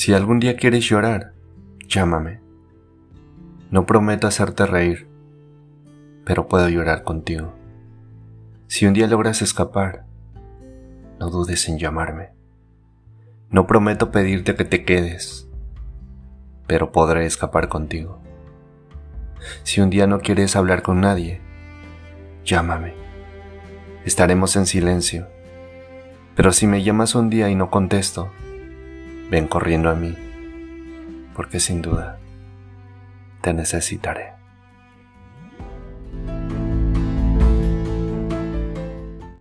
Si algún día quieres llorar, llámame. No prometo hacerte reír, pero puedo llorar contigo. Si un día logras escapar, no dudes en llamarme. No prometo pedirte que te quedes, pero podré escapar contigo. Si un día no quieres hablar con nadie, llámame. Estaremos en silencio, pero si me llamas un día y no contesto, ven corriendo a mí, porque sin duda te necesitaré.